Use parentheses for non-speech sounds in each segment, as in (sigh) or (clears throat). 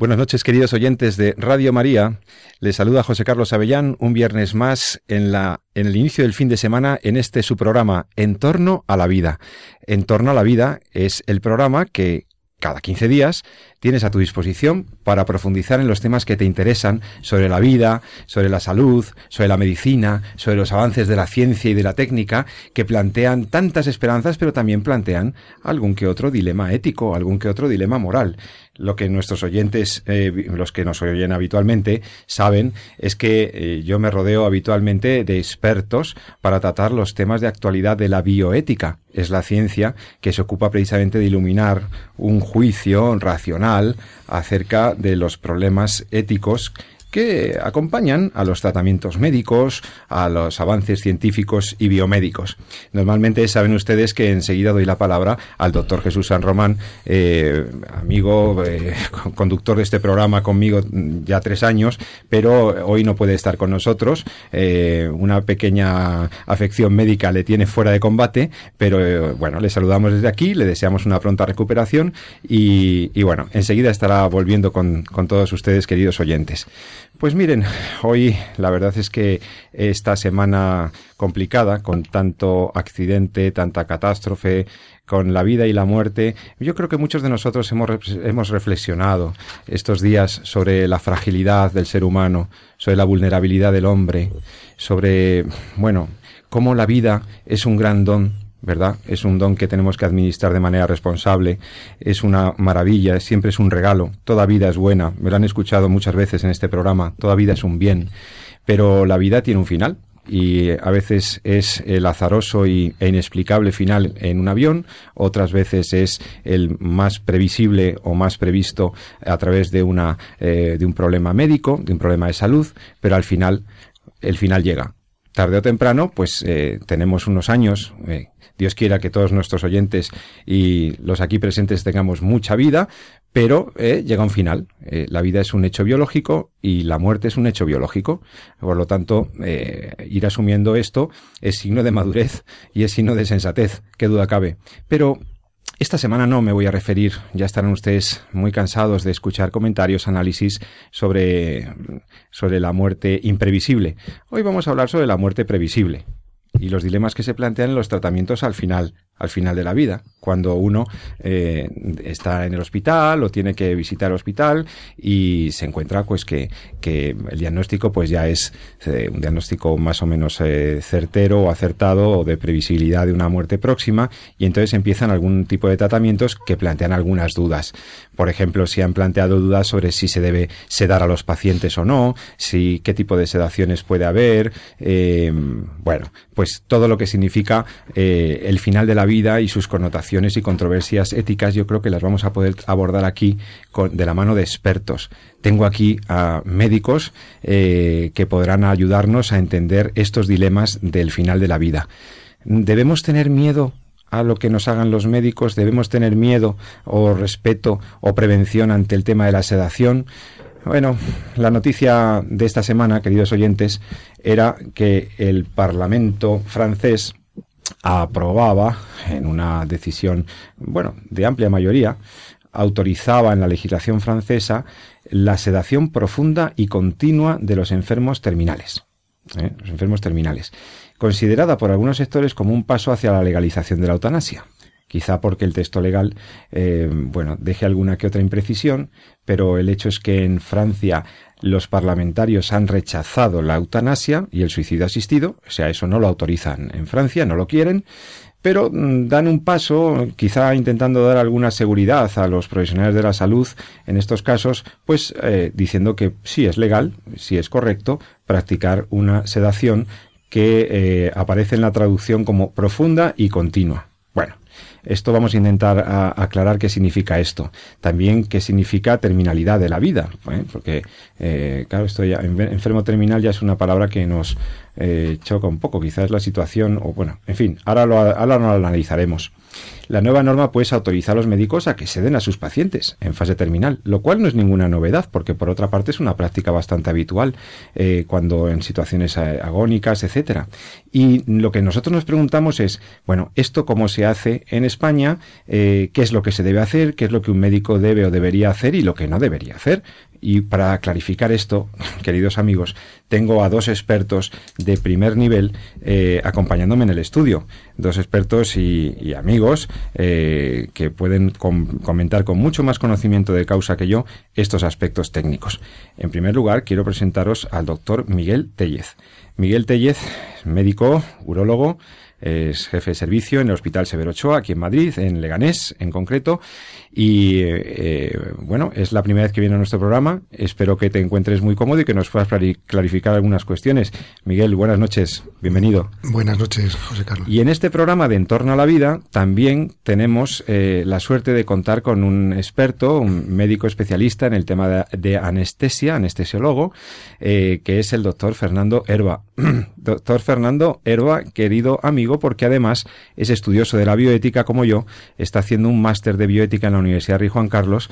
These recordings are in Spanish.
Buenas noches, queridos oyentes de Radio María. Les saluda José Carlos Avellán un viernes más en, la, en el inicio del fin de semana en este su programa En torno a la vida. En torno a la vida es el programa que cada 15 días tienes a tu disposición para profundizar en los temas que te interesan sobre la vida, sobre la salud, sobre la medicina, sobre los avances de la ciencia y de la técnica, que plantean tantas esperanzas, pero también plantean algún que otro dilema ético, algún que otro dilema moral lo que nuestros oyentes, eh, los que nos oyen habitualmente, saben es que eh, yo me rodeo habitualmente de expertos para tratar los temas de actualidad de la bioética. Es la ciencia que se ocupa precisamente de iluminar un juicio racional acerca de los problemas éticos que acompañan a los tratamientos médicos, a los avances científicos y biomédicos. Normalmente saben ustedes que enseguida doy la palabra al doctor Jesús San Román, eh, amigo, eh, (laughs) conductor de este programa conmigo ya tres años, pero hoy no puede estar con nosotros. Eh, una pequeña afección médica le tiene fuera de combate, pero bueno, le saludamos desde aquí, le deseamos una pronta recuperación y, y bueno, enseguida estará volviendo con, con todos ustedes, queridos oyentes. Pues miren, hoy la verdad es que esta semana complicada, con tanto accidente, tanta catástrofe, con la vida y la muerte, yo creo que muchos de nosotros hemos, hemos reflexionado estos días sobre la fragilidad del ser humano, sobre la vulnerabilidad del hombre, sobre, bueno, cómo la vida es un gran don ¿verdad? Es un don que tenemos que administrar de manera responsable, es una maravilla, siempre es un regalo, toda vida es buena, me lo han escuchado muchas veces en este programa, toda vida es un bien, pero la vida tiene un final. Y a veces es el azaroso y, e inexplicable final en un avión, otras veces es el más previsible o más previsto a través de, una, eh, de un problema médico, de un problema de salud, pero al final el final llega. Tarde o temprano, pues eh, tenemos unos años, eh, Dios quiera que todos nuestros oyentes y los aquí presentes tengamos mucha vida, pero eh, llega un final. la vida es un hecho biológico y la muerte es un hecho biológico. Por lo tanto, ir asumiendo esto es signo de madurez y es signo de sensatez, qué duda cabe. Pero esta semana no me voy a referir, ya estarán ustedes muy cansados de escuchar comentarios, análisis sobre, sobre la muerte imprevisible. Hoy vamos a hablar sobre la muerte previsible y los dilemas que se plantean en los tratamientos al final, al final de la vida, cuando uno eh, está en el hospital o tiene que visitar el hospital y se encuentra pues que, que el diagnóstico pues ya es eh, un diagnóstico más o menos eh, certero o acertado o de previsibilidad de una muerte próxima y entonces empiezan algún tipo de tratamientos que plantean algunas dudas. Por ejemplo, si han planteado dudas sobre si se debe sedar a los pacientes o no, si qué tipo de sedaciones puede haber, bueno, pues todo lo que significa el final de la vida y sus connotaciones y controversias éticas, yo creo que las vamos a poder abordar aquí con, de la mano de expertos. Tengo aquí a médicos eh, que podrán ayudarnos a entender estos dilemas del final de la vida. ¿Debemos tener miedo a lo que nos hagan los médicos? ¿Debemos tener miedo o respeto o prevención ante el tema de la sedación? Bueno, la noticia de esta semana, queridos oyentes, era que el Parlamento francés aprobaba en una decisión, bueno, de amplia mayoría, autorizaba en la legislación francesa la sedación profunda y continua de los enfermos terminales. ¿eh? Los enfermos terminales. Considerada por algunos sectores como un paso hacia la legalización de la eutanasia quizá porque el texto legal, eh, bueno, deje alguna que otra imprecisión, pero el hecho es que en Francia los parlamentarios han rechazado la eutanasia y el suicidio asistido, o sea, eso no lo autorizan en Francia, no lo quieren, pero mm, dan un paso, quizá intentando dar alguna seguridad a los profesionales de la salud en estos casos, pues eh, diciendo que sí es legal, sí es correcto practicar una sedación que eh, aparece en la traducción como profunda y continua. Esto vamos a intentar aclarar qué significa esto. También qué significa terminalidad de la vida, ¿eh? porque, eh, claro, esto ya, enfermo terminal ya es una palabra que nos eh, choca un poco. Quizás la situación, o bueno, en fin, ahora lo, ahora lo analizaremos. La nueva norma pues autoriza a los médicos a que se den a sus pacientes en fase terminal, lo cual no es ninguna novedad, porque por otra parte es una práctica bastante habitual eh, cuando en situaciones agónicas, etcétera. Y lo que nosotros nos preguntamos es, bueno, ¿esto cómo se hace en España? Eh, ¿Qué es lo que se debe hacer? ¿Qué es lo que un médico debe o debería hacer y lo que no debería hacer? Y para clarificar esto, (laughs) queridos amigos, tengo a dos expertos de primer nivel eh, acompañándome en el estudio. Dos expertos y, amigos eh, que pueden comentar con mucho más conocimiento de causa que yo estos aspectos técnicos. En primer lugar, quiero presentaros al doctor Miguel Tellez. Miguel Tellez, médico, urólogo, es jefe de servicio en el Hospital Severo Ochoa, aquí en Madrid, en Leganés en concreto, y eh, bueno, es la primera vez que viene a nuestro programa. Espero que te encuentres muy cómodo y que nos puedas clarificar algunas cuestiones. Miguel, buenas noches. Bienvenido. Buenas noches, José Carlos. Y en este programa de Entorno a la Vida también tenemos eh, la suerte de contar con un experto, un médico especialista en el tema de, anestesia, anestesiólogo, eh, que es el doctor Fernando Herba. (clears throat) doctor Fernando Herba, querido amigo, porque además es estudioso de la bioética como yo, está haciendo un máster de bioética en la Universidad Rey Juan Carlos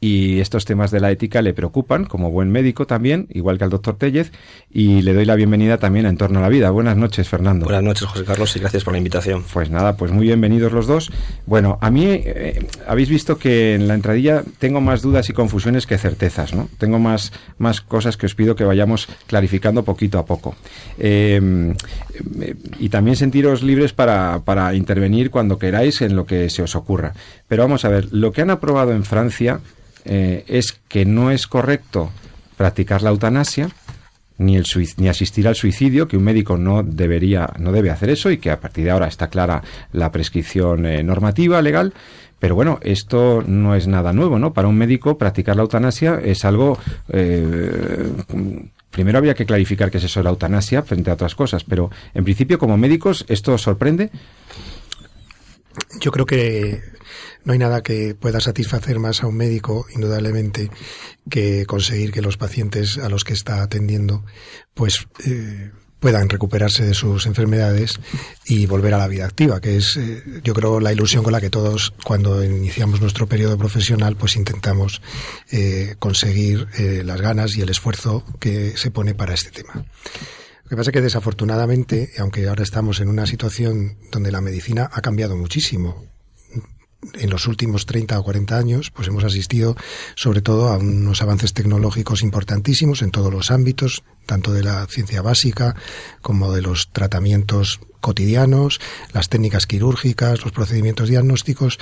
y estos temas de la ética le preocupan como buen médico también, igual que al doctor Tellez, y le doy la bienvenida también a Entorno a la Vida. Buenas noches, Fernando. Buenas noches, José Carlos, y gracias por la invitación. Pues nada, pues muy bienvenidos los dos. Bueno, a mí eh, habéis visto que en la entradilla tengo más dudas y confusiones que certezas, ¿no? Tengo más, más cosas que os pido que vayamos clarificando poquito a poco. Em, y también sentiros libres para, para intervenir cuando queráis en lo que se os ocurra. Pero vamos a ver, lo que han aprobado en Francia eh, es que no es correcto practicar la eutanasia ni, el ni asistir al suicidio, que un médico no debería, no debe hacer eso y que a partir de ahora está clara la prescripción eh, normativa legal. Pero bueno, esto no es nada nuevo, ¿no? Para un médico practicar la eutanasia es algo eh, primero habría que clarificar qué es eso de la eutanasia frente a otras cosas, pero en principio como médicos esto sorprende. Yo creo que no hay nada que pueda satisfacer más a un médico, indudablemente, que conseguir que los pacientes a los que está atendiendo, pues, eh, puedan recuperarse de sus enfermedades y volver a la vida activa, que es, eh, yo creo, la ilusión con la que todos, cuando iniciamos nuestro periodo profesional, pues intentamos eh, conseguir las ganas y el esfuerzo que se pone para este tema. Lo que pasa es que desafortunadamente, aunque ahora estamos en una situación donde la medicina ha cambiado muchísimo, en los últimos 30 o 40 años, pues hemos asistido sobre todo a unos avances tecnológicos importantísimos en todos los ámbitos, tanto de la ciencia básica como de los tratamientos cotidianos, las técnicas quirúrgicas, los procedimientos diagnósticos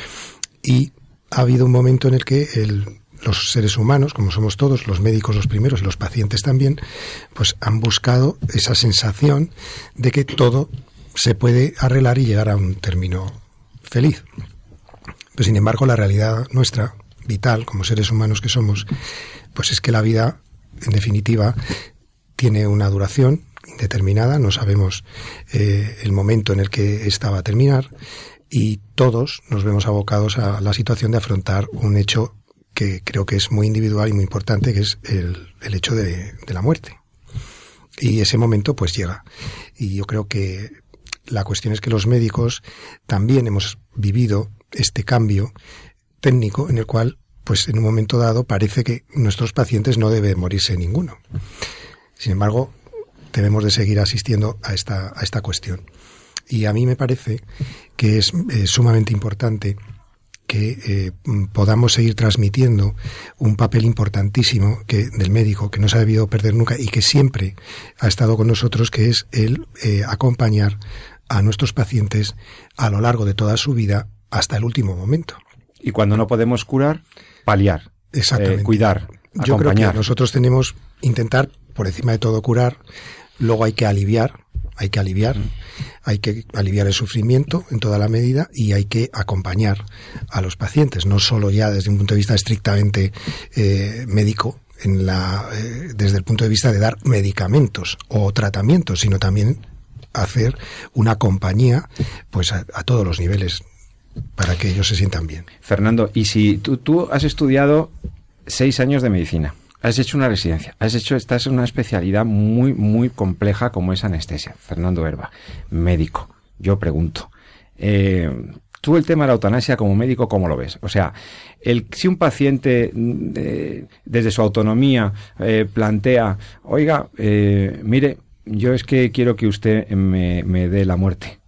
y ha habido un momento en el que los seres humanos, como somos todos, los médicos los primeros los pacientes también, pues han buscado esa sensación de que todo se puede arreglar y llegar a un término feliz. Pero sin embargo, la realidad nuestra, vital, como seres humanos que somos, pues es que la vida, en definitiva, tiene una duración indeterminada, no sabemos eh, el momento en el que esta va a terminar y todos nos vemos abocados a la situación de afrontar un hecho que creo que es muy individual y muy importante, que es el, hecho de la muerte. Y ese momento pues llega. Y yo creo que la cuestión es que los médicos también hemos vivido este cambio técnico en el cual, pues en un momento dado, parece que nuestros pacientes no deben morirse ninguno. Sin embargo, debemos de seguir asistiendo a esta, a esta cuestión. Y a mí me parece que es eh, sumamente importante que eh, podamos seguir transmitiendo un papel importantísimo que, del médico que no se ha debido perder nunca y que siempre ha estado con nosotros, que es el eh, acompañar a nuestros pacientes a lo largo de toda su vida hasta el último momento. Y cuando no podemos curar, paliar. Exactamente. Eh, cuidar. Yo creo que nosotros tenemos intentar, por encima de todo, curar. Luego hay que aliviar, hay que aliviar, hay que aliviar el sufrimiento en toda la medida y hay que acompañar a los pacientes, no solo ya desde un punto de vista estrictamente eh, médico, en la, eh, desde el punto de vista de dar medicamentos o tratamientos, sino también hacer una compañía pues a todos los niveles para que ellos se sientan bien. Fernando, y si tú, tú has estudiado seis años de medicina, has hecho una residencia, has hecho, estás en una especialidad muy, muy compleja como es anestesia. Fernando Herba, médico. Yo pregunto, eh, tú el tema de la eutanasia como médico, ¿cómo lo ves? O sea, el, si un paciente mm, desde su autonomía eh, plantea, oiga, eh, mire, yo es que quiero que usted me, me dé la muerte.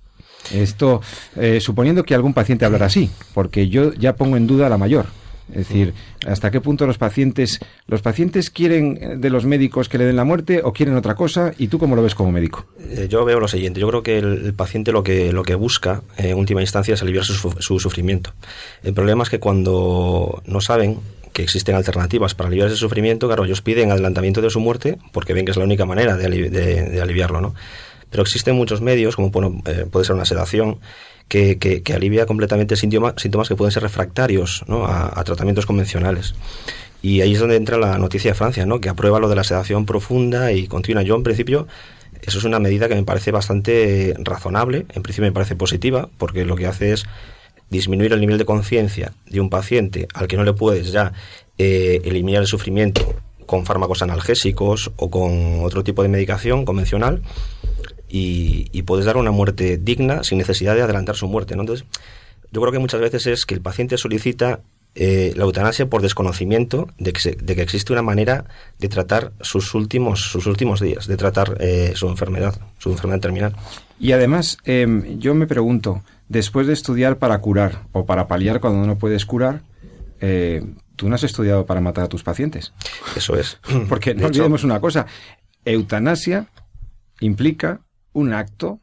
Esto, eh, suponiendo que algún paciente hablara así, porque yo ya pongo en duda la mayor. Es decir, ¿hasta qué punto los pacientes, los pacientes quieren de los médicos que le den la muerte o quieren otra cosa? ¿Y tú cómo lo ves como médico? Eh, yo veo lo siguiente. Yo creo que el, paciente lo que, lo que busca en última instancia es aliviar su, su, sufrimiento. El problema es que cuando no saben que existen alternativas para aliviar ese sufrimiento, claro, ellos piden adelantamiento de su muerte porque ven que es la única manera de, de, aliviarlo, ¿no? Pero existen muchos medios, como eh, puede ser una sedación, que, que, alivia completamente síntomas, síntomas que pueden ser refractarios a, tratamientos convencionales. Y ahí es donde entra la noticia de Francia, ¿no? que aprueba lo de la sedación profunda y continua. Yo, en principio, eso es una medida que me parece bastante razonable, en principio me parece positiva, porque lo que hace es disminuir el nivel de conciencia de un paciente al que no le puedes ya eh, eliminar el sufrimiento con fármacos analgésicos o con otro tipo de medicación convencional y, puedes dar una muerte digna sin necesidad de adelantar su muerte. ¿no? Entonces, yo creo que muchas veces es que el paciente solicita eh, la eutanasia por desconocimiento de que, de que, existe una manera de tratar sus últimos, sus últimos días, de tratar eh, su enfermedad, su enfermedad terminal. Y además, em, yo me pregunto, después de estudiar para curar o para paliar cuando no puedes curar, eh, tú no has estudiado para matar a tus pacientes. Eso es. (clears throat) Porque no olvidemos una cosa, eutanasia implica un acto,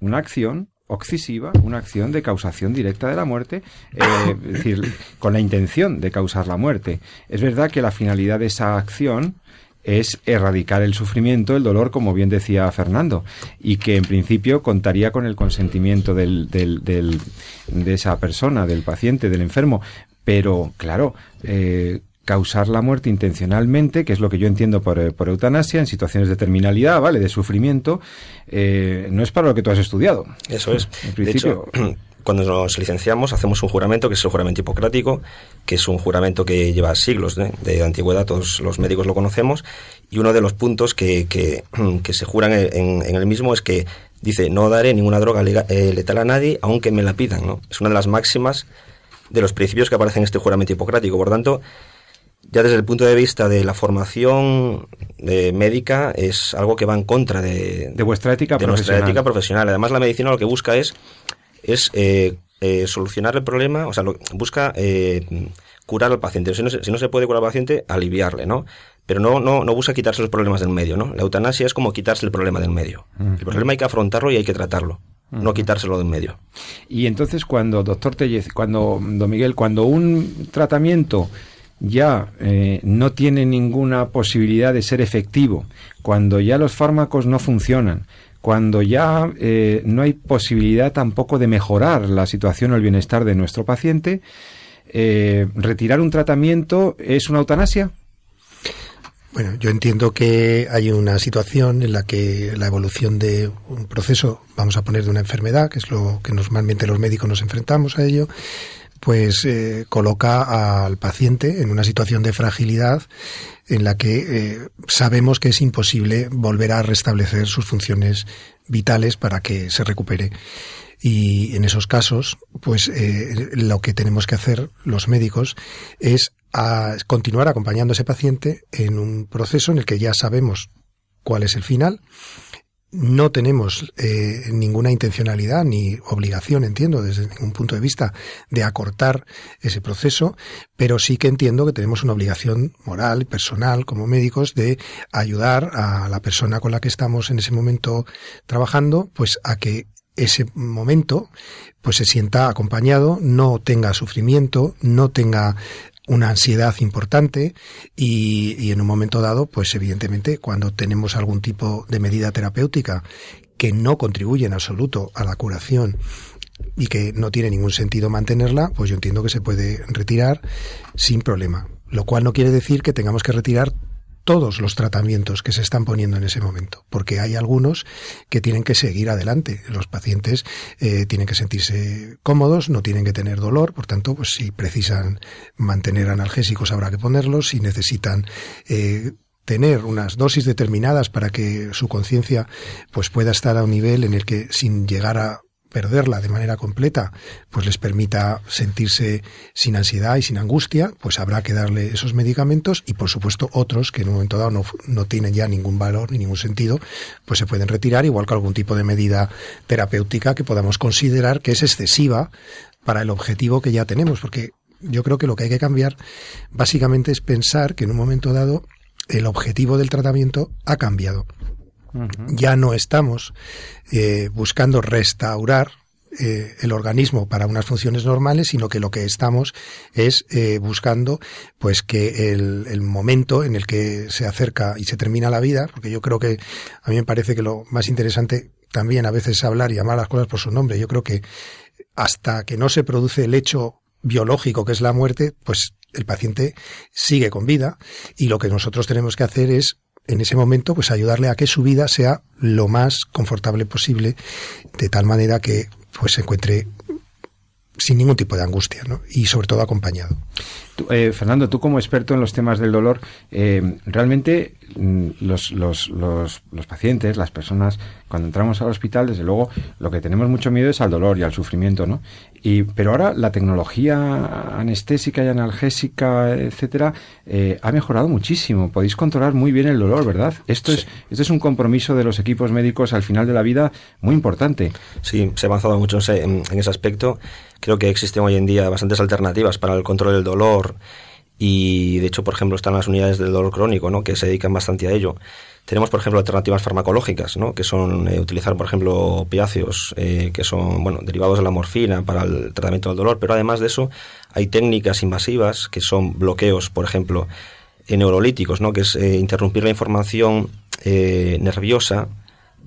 una acción occisiva, una acción de causación directa de la muerte, eh, es decir, con la intención de causar la muerte. Es verdad que la finalidad de esa acción es erradicar el sufrimiento, el dolor, como bien decía Fernando, y que en principio contaría con el consentimiento del, del, de esa persona, del paciente, del enfermo. Pero, claro, eh, causar la muerte intencionalmente, que es lo que yo entiendo por, eh, por eutanasia, en situaciones de terminalidad, ¿vale? De sufrimiento, eh, no es para lo que tú has estudiado. Eso es. En principio, (clears throat) cuando nos licenciamos hacemos un juramento que es el juramento hipocrático, que es un juramento que lleva siglos de antigüedad, todos los médicos lo conocemos, y uno de los puntos que, que, (clears throat) se juran en, el mismo es que dice no daré ninguna droga eh, letal a nadie aunque me la pidan, ¿no? Es una de las máximas de los principios que aparecen en este juramento hipocrático. Por tanto, ya desde el punto de vista de la formación de médica es algo que va en contra de, de vuestra ética de profesional. nuestra ética profesional. Además, la medicina lo que busca es es eh, eh, solucionar el problema, o sea, busca eh, curar al paciente. Si no, si no, se puede curar al paciente, aliviarle, ¿no? Pero no, no, no busca quitarse los problemas del medio, ¿no? La eutanasia es como quitarse el problema del medio. El problema hay que afrontarlo y hay que tratarlo. No quitárselo del medio. Y entonces cuando, doctor Tellez, cuando, don Miguel, cuando un tratamiento ya eh, no tiene ninguna posibilidad de ser efectivo, cuando ya los fármacos no funcionan, cuando ya eh, no hay posibilidad tampoco de mejorar la situación o el bienestar de nuestro paciente, eh, ¿retirar un tratamiento es una eutanasia? Bueno, yo entiendo que hay una situación en la que la evolución de un proceso, vamos a poner de una enfermedad, que es lo que normalmente los médicos nos enfrentamos a ello, pues eh, coloca al paciente en una situación de fragilidad en la que eh, sabemos que es imposible volver a restablecer sus funciones vitales para que se recupere. Y en esos casos, pues eh, lo que tenemos que hacer los médicos es continuar acompañando a ese paciente en un proceso en el que ya sabemos cuál es el final no tenemos eh, ninguna intencionalidad ni obligación, entiendo, desde ningún punto de vista, de acortar ese proceso, pero sí que entiendo que tenemos una obligación moral, y personal, como médicos, de ayudar a la persona con la que estamos en ese momento trabajando, pues a que ese momento pues se sienta acompañado, no tenga sufrimiento, no tenga una ansiedad importante y, en un momento dado, pues evidentemente cuando tenemos algún tipo de medida terapéutica que no contribuye en absoluto a la curación y que no tiene ningún sentido mantenerla, pues yo entiendo que se puede retirar sin problema. Lo cual no quiere decir que tengamos que retirar todos los tratamientos que se están poniendo en ese momento, porque hay algunos que tienen que seguir adelante. Los pacientes eh, tienen que sentirse cómodos, no tienen que tener dolor, por tanto, pues si precisan mantener analgésicos habrá que ponerlos, si necesitan eh, tener unas dosis determinadas para que su conciencia pues pueda estar a un nivel en el que sin llegar a perderla de manera completa, pues les permita sentirse sin ansiedad y sin angustia, pues habrá que darle esos medicamentos y por supuesto otros que en un momento dado no, no tienen ya ningún valor ni ningún sentido, pues se pueden retirar, igual que algún tipo de medida terapéutica que podamos considerar que es excesiva para el objetivo que ya tenemos, porque yo creo que lo que hay que cambiar básicamente es pensar que en un momento dado el objetivo del tratamiento ha cambiado. Ya no estamos eh, buscando restaurar eh, el organismo para unas funciones normales, sino que lo que estamos es eh, buscando pues que el, el, momento en el que se acerca y se termina la vida, porque yo creo que a mí me parece que lo más interesante también a veces es hablar y llamar las cosas por su nombre. Yo creo que hasta que no se produce el hecho biológico que es la muerte, pues el paciente sigue con vida y lo que nosotros tenemos que hacer es en ese momento, pues ayudarle a que su vida sea lo más confortable posible, de tal manera que pues se encuentre sin ningún tipo de angustia, ¿no? Y sobre todo acompañado. Eh, Fernando, tú como experto en los temas del dolor, eh, realmente mm, los, los, los, los, pacientes, las personas, cuando entramos al hospital, desde luego, lo que tenemos mucho miedo es al dolor y al sufrimiento, ¿no? Y, pero ahora la tecnología anestésica y analgésica, etcétera, eh, ha mejorado muchísimo. Podéis controlar muy bien el dolor, ¿verdad? Esto sí. es esto es un compromiso de los equipos médicos al final de la vida muy importante. Sí, se ha avanzado mucho en, en ese aspecto. Creo que existen hoy en día bastantes alternativas para el control del dolor y de hecho, por ejemplo, están las unidades del dolor crónico, ¿no? que se dedican bastante a ello. Tenemos, por ejemplo, alternativas farmacológicas, ¿no? que son eh, utilizar, por ejemplo, opiáceos, eh, que son bueno, derivados de la morfina para el tratamiento del dolor, pero además de eso hay técnicas invasivas que son bloqueos, por ejemplo, neurolíticos, ¿no? que es eh, interrumpir la información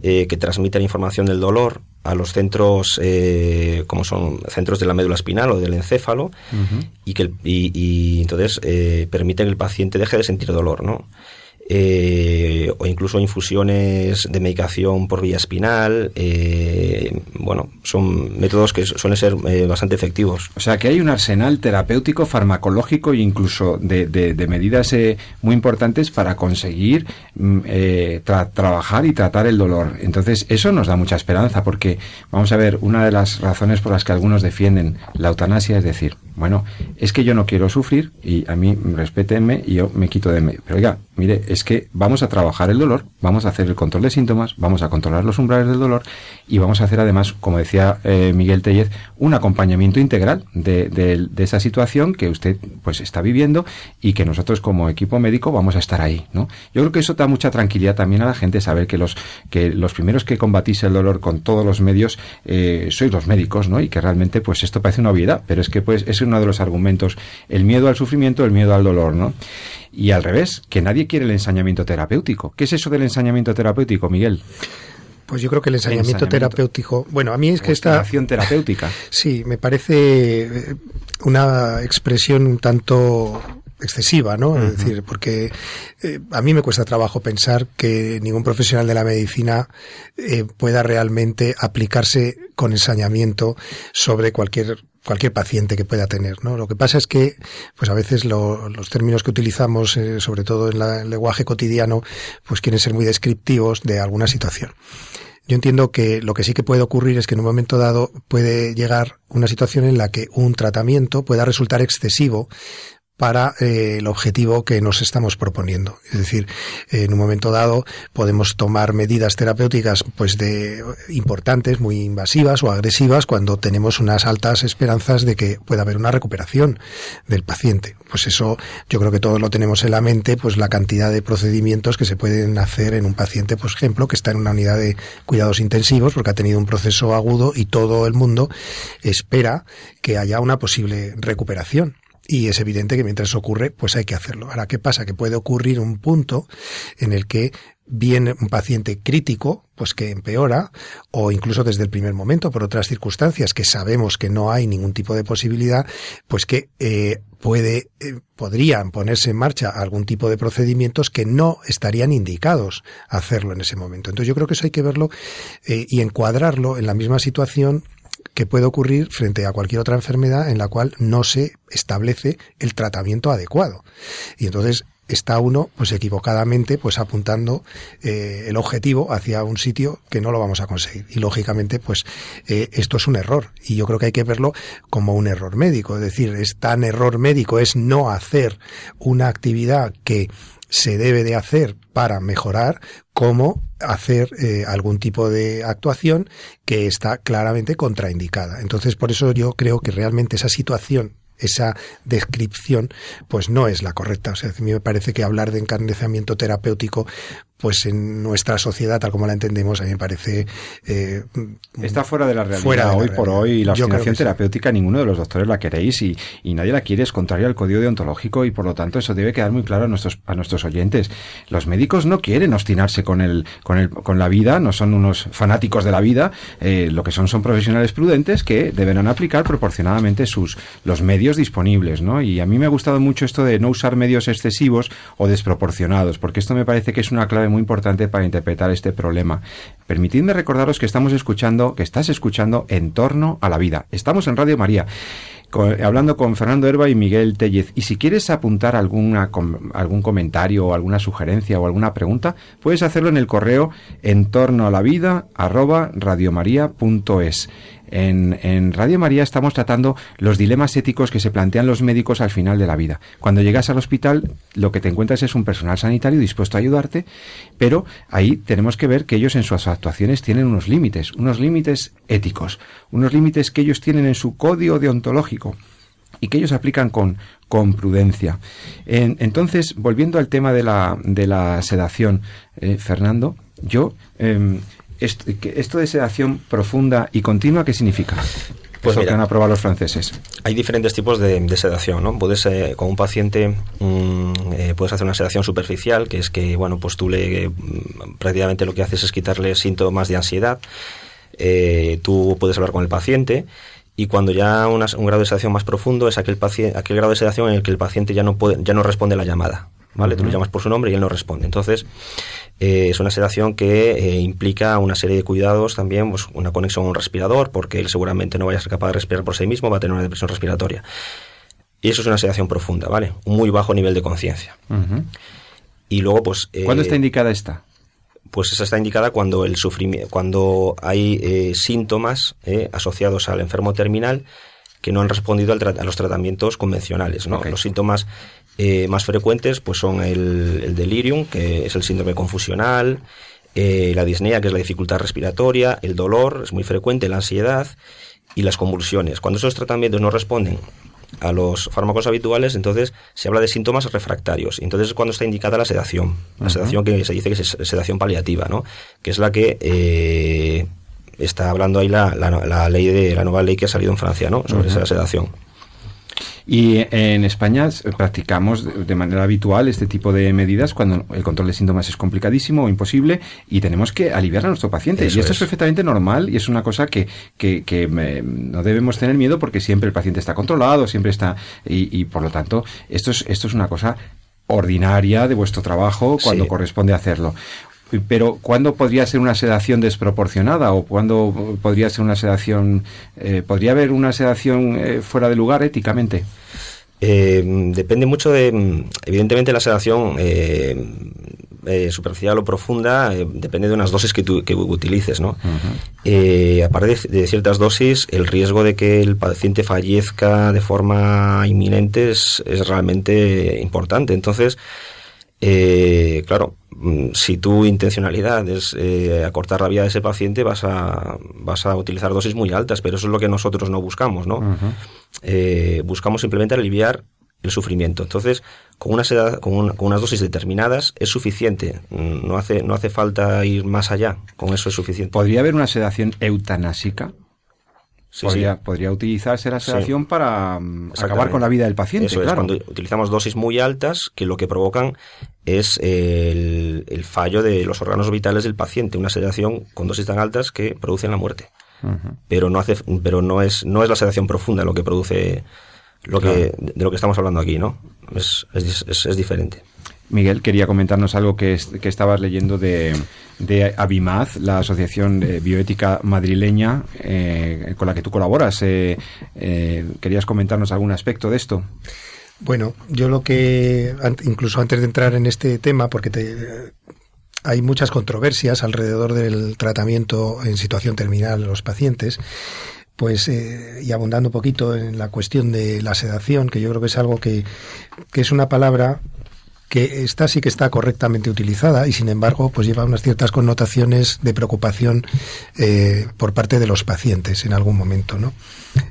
eh, que transmite la información del dolor a los centros eh, como son centros de la médula espinal o del encéfalo uh -huh. y que y, y entonces eh, permiten que el paciente deje de sentir dolor no eh, o incluso infusiones de medicación por vía espinal. Eh, bueno, son métodos que suelen ser eh, bastante efectivos. O sea que hay un arsenal terapéutico, farmacológico e incluso de, de, medidas eh, muy importantes para conseguir mm, eh, tra trabajar y tratar el dolor. Entonces, eso nos da mucha esperanza porque, vamos a ver, una de las razones por las que algunos defienden la eutanasia es decir, bueno, es que yo no quiero sufrir y a mí respétenme y yo me quito de medio. Pero oiga, mire, es que vamos a trabajar el dolor, vamos a hacer el control de síntomas, vamos a controlar los umbrales del dolor y vamos a hacer además, como decía eh, Miguel Tellez, un acompañamiento integral de, de, esa situación que usted pues está viviendo y que nosotros como equipo médico vamos a estar ahí, ¿no? Yo creo que eso da mucha tranquilidad también a la gente saber que los que los primeros que combatís el dolor con todos los medios eh, sois los médicos, ¿no? Y que realmente pues esto parece una obviedad, pero es que pues es uno de los argumentos, el miedo al sufrimiento, el miedo al dolor, ¿no? Y al revés, que nadie quiere el ensañamiento terapéutico. ¿Qué es eso del ensañamiento terapéutico, Miguel? Pues yo creo que el ensañamiento, terapéutico, bueno, a mí es que esta acción terapéutica. (laughs) Sí, me parece una expresión un tanto excesiva, ¿no? Uh -huh. Es decir, porque eh, a mí me cuesta trabajo pensar que ningún profesional de la medicina eh, pueda realmente aplicarse con ensañamiento sobre cualquier cualquier paciente que pueda tener, ¿no? Lo que pasa es que, pues a veces lo, los términos que utilizamos, eh, sobre todo en la, el lenguaje cotidiano, pues quieren ser muy descriptivos de alguna situación. Yo entiendo que lo que sí que puede ocurrir es que en un momento dado puede llegar una situación en la que un tratamiento pueda resultar excesivo para eh, el objetivo que nos estamos proponiendo. Es decir, en un momento dado podemos tomar medidas terapéuticas pues de importantes, muy invasivas o agresivas cuando tenemos unas altas esperanzas de que pueda haber una recuperación del paciente. Pues eso yo creo que todos lo tenemos en la mente, pues la cantidad de procedimientos que se pueden hacer en un paciente, por ejemplo, que está en una unidad de cuidados intensivos porque ha tenido un proceso agudo y todo el mundo espera que haya una posible recuperación y es evidente que mientras ocurre, pues hay que hacerlo. Ahora, ¿qué pasa? Que puede ocurrir un punto en el que viene un paciente crítico, pues que empeora, o incluso desde el primer momento, por otras circunstancias que sabemos que no hay ningún tipo de posibilidad, pues que eh, puede, eh, podrían ponerse en marcha algún tipo de procedimientos que no estarían indicados hacerlo en ese momento. Entonces yo creo que eso hay que verlo eh, y encuadrarlo en la misma situación que puede ocurrir frente a cualquier otra enfermedad en la cual no se establece el tratamiento adecuado. Y entonces está uno pues equivocadamente pues apuntando eh, el objetivo hacia un sitio que no lo vamos a conseguir. Y lógicamente pues eh, esto es un error. Y yo creo que hay que verlo como un error médico. Es decir es tan error médico es no hacer una actividad que se debe de hacer para mejorar como hacer eh, algún tipo de actuación que está claramente contraindicada. Entonces, por eso yo creo que realmente esa situación esa descripción pues no es la correcta. O sea, a mí me parece que hablar de encarnizamiento terapéutico pues en nuestra sociedad, tal como la entendemos, a mí me parece... Eh, Está fuera de la realidad. hoy por hoy la obstinación terapéutica ninguno de los doctores la queréis y, y, nadie la quiere, es contraria al código deontológico y por lo tanto eso debe quedar muy claro a nuestros, a nuestros oyentes. Los médicos no quieren obstinarse con, el, con, el, con la vida, no son unos fanáticos de la vida, eh, lo que son son profesionales prudentes que deberán aplicar proporcionadamente sus, los medios disponibles. ¿no? Y a mí me ha gustado mucho esto de no usar medios excesivos o desproporcionados, porque esto me parece que es una clave muy importante para interpretar este problema. Permitidme recordaros que estamos escuchando, que estás escuchando En torno a la vida. Estamos en Radio María. hablando con Fernando Herba y Miguel Tellez. Y si quieres apuntar alguna, algún comentario o alguna sugerencia o alguna pregunta, puedes hacerlo en el correo en torno a la vida arroba radiomaria.es. En, Radio María estamos tratando los dilemas éticos que se plantean los médicos al final de la vida. Cuando llegas al hospital, lo que te encuentras es un personal sanitario dispuesto a ayudarte, pero ahí tenemos que ver que ellos en sus actuaciones tienen unos límites, unos límites éticos, unos límites que ellos tienen en su código deontológico y que ellos aplican con, con prudencia. entonces, volviendo al tema de la, de la sedación, eh, Fernando, yo em, esto, de sedación profunda y continua, ¿qué significa? Pues lo que han aprobado los franceses. Hay diferentes tipos de, sedación, ¿no? Puedes, eh, con un paciente, mm, eh, puedes hacer una sedación superficial, que es que, bueno, pues tú le, mm, prácticamente lo que haces es quitarle síntomas de ansiedad. Eh, tú puedes hablar con el paciente y cuando ya un grado de sedación más profundo es aquel, aquel grado de sedación en el que el paciente ya no, puede, ya no responde a la llamada. ¿Vale? Tú lo llamas por su nombre y él no responde. Entonces, eh, es una sedación que eh, implica una serie de cuidados también, pues una conexión a un respirador, porque él seguramente no vaya a ser capaz de respirar por sí mismo, va a tener una depresión respiratoria. Y eso es una sedación profunda, ¿vale? Un muy bajo nivel de conciencia. Y luego, pues... Eh, ¿Cuándo está indicada esta? Pues esa está indicada cuando, el sufrimiento, cuando hay síntomas asociados al enfermo terminal que no han respondido a los tratamientos convencionales. ¿no? Los síntomas eh, más frecuentes pues son el, delirium, que es el síndrome confusional, eh, la disnea, que es la dificultad respiratoria, el dolor, es muy frecuente, la ansiedad y las convulsiones. Cuando esos tratamientos no responden a los fármacos habituales, entonces se habla de síntomas refractarios. Entonces es cuando está indicada la sedación. La sedación que se dice que es sedación paliativa, ¿no? Que es la que eh, está hablando ahí la, la, ley de la nueva ley que ha salido en Francia, ¿no? Sobre esa sedación. Y en España practicamos de manera habitual este tipo de medidas cuando el control de síntomas es complicadísimo o imposible y tenemos que aliviar a nuestro paciente. y esto es. perfectamente normal y es una cosa que, que, no debemos tener miedo porque siempre el paciente está controlado, siempre está... Y, y por lo tanto, esto es, esto es una cosa ordinaria de vuestro trabajo cuando corresponde hacerlo. Pero ¿cuándo podría ser una sedación desproporcionada o cuándo podría ser una sedación... Eh, ¿Podría haber una sedación eh, fuera de lugar éticamente? Eh, depende mucho de... Evidentemente la sedación superficial o profunda depende de unas dosis que, tú, que utilices, ¿no? aparte de, ciertas dosis, el riesgo de que el paciente fallezca de forma inminente es, es realmente importante. Entonces, claro, Mm, si tu intencionalidad es eh, acortar la vida de ese paciente, vas a, vas a utilizar dosis muy altas, pero eso es lo que nosotros no buscamos, ¿no? Eh, buscamos simplemente aliviar el sufrimiento. Entonces, con, una con, con, unas dosis determinadas es suficiente. Mm, no hace, no hace falta ir más allá. Con eso es suficiente. ¿Podría haber una sedación eutanásica? Podría, utilizarse la sedación para mm, acabar con la vida del paciente. Eso es, cuando utilizamos dosis muy altas que lo que provocan es el, fallo de los órganos vitales del paciente, una sedación con dosis tan altas que producen la muerte. Pero no hace, pero no es, no es la sedación profunda lo que produce lo que, de lo que estamos hablando aquí, ¿no? Es, es, es diferente. Miguel, quería comentarnos algo que, que estabas leyendo de, de Abimaz, la asociación eh, bioética madrileña eh, con la que tú colaboras. Eh, ¿Querías comentarnos algún aspecto de esto? Bueno, yo lo que, incluso antes de entrar en este tema, porque te, hay muchas controversias alrededor del tratamiento en situación terminal de los pacientes, pues y abundando un poquito en la cuestión de la sedación, que yo creo que es algo que, que es una palabra que esta sí que está correctamente utilizada y sin embargo pues lleva unas ciertas connotaciones de preocupación eh, por parte de los pacientes en algún momento no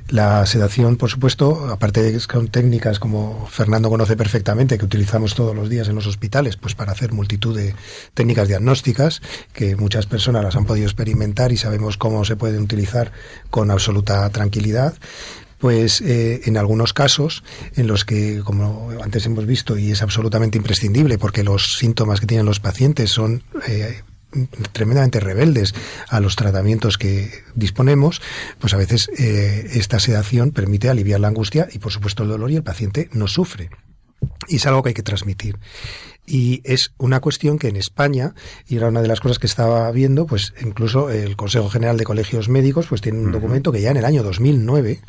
la sedación por supuesto aparte de que son técnicas como Fernando conoce perfectamente que utilizamos todos los días en los hospitales pues para hacer multitud de técnicas diagnósticas que muchas personas las han podido experimentar y sabemos cómo se pueden utilizar con absoluta tranquilidad pues eh, en algunos casos en los que, como antes hemos visto, y es absolutamente imprescindible porque los síntomas que tienen los pacientes son eh, tremendamente rebeldes a los tratamientos que disponemos, pues a veces eh, esta sedación permite aliviar la angustia y por supuesto el dolor y el paciente no sufre. Y es algo que hay que transmitir y es una cuestión que en España, y era una de las cosas que estaba viendo, pues incluso el Consejo General de Colegios Médicos pues tiene un documento que ya en el año 2009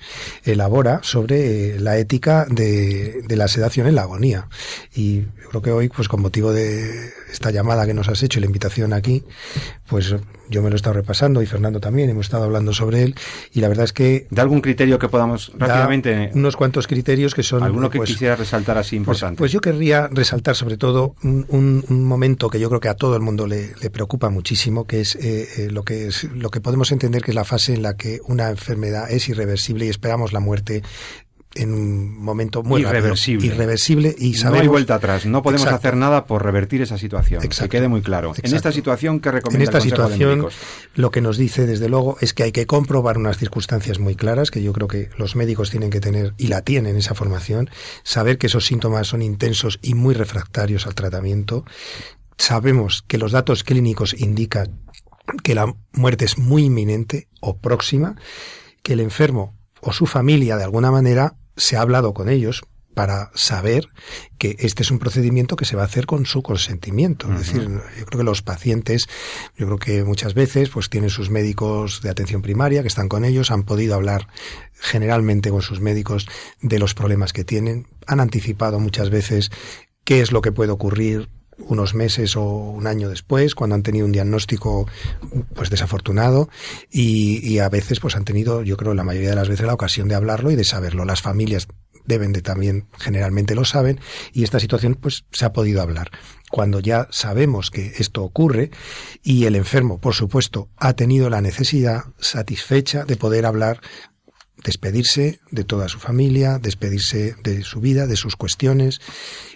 elabora sobre la ética de, de la sedación en la agonía. Y creo que hoy, pues con motivo de esta llamada que nos has hecho y la invitación aquí, pues yo me lo he estado repasando y Fernando también, hemos estado hablando sobre él y la verdad es que... ¿De algún criterio que podamos rápidamente...? Unos cuantos criterios que son... ¿Alguno que pues, quisiera resaltar así pues, importante? Pues, yo querría resaltar sobre todo un, momento que yo creo que a todo el mundo le, preocupa muchísimo, que es, eh, eh, lo que es lo que podemos entender que es la fase en la que una enfermedad es irreversible y esperamos la muerte en un momento muy irreversible. irreversible y sabemos... No hay vuelta atrás, no podemos hacer nada por revertir esa situación, que quede muy claro. En esta situación, ¿qué recomienda En esta situación, lo que nos dice, desde luego, es que hay que comprobar unas circunstancias muy claras, que yo creo que los médicos tienen que tener, y la tienen esa formación, saber que esos síntomas son intensos y muy refractarios al tratamiento. Sabemos que los datos clínicos indican que la muerte es muy inminente o próxima, que el enfermo o su familia de alguna manera se ha hablado con ellos para saber que este es un procedimiento que se va a hacer con su consentimiento. Es decir, yo creo que los pacientes, yo creo que muchas veces pues tienen sus médicos de atención primaria que están con ellos, han podido hablar generalmente con sus médicos de los problemas que tienen, han anticipado muchas veces qué es lo que puede ocurrir unos meses o un año después, cuando han tenido un diagnóstico pues desafortunado y, y, a veces pues han tenido, yo creo la mayoría de las veces la ocasión de hablarlo y de saberlo. Las familias deben de también generalmente lo saben y esta situación pues se ha podido hablar. Cuando ya sabemos que esto ocurre y el enfermo, por supuesto, ha tenido la necesidad satisfecha de poder hablar despedirse de toda su familia, despedirse de su vida, de sus cuestiones.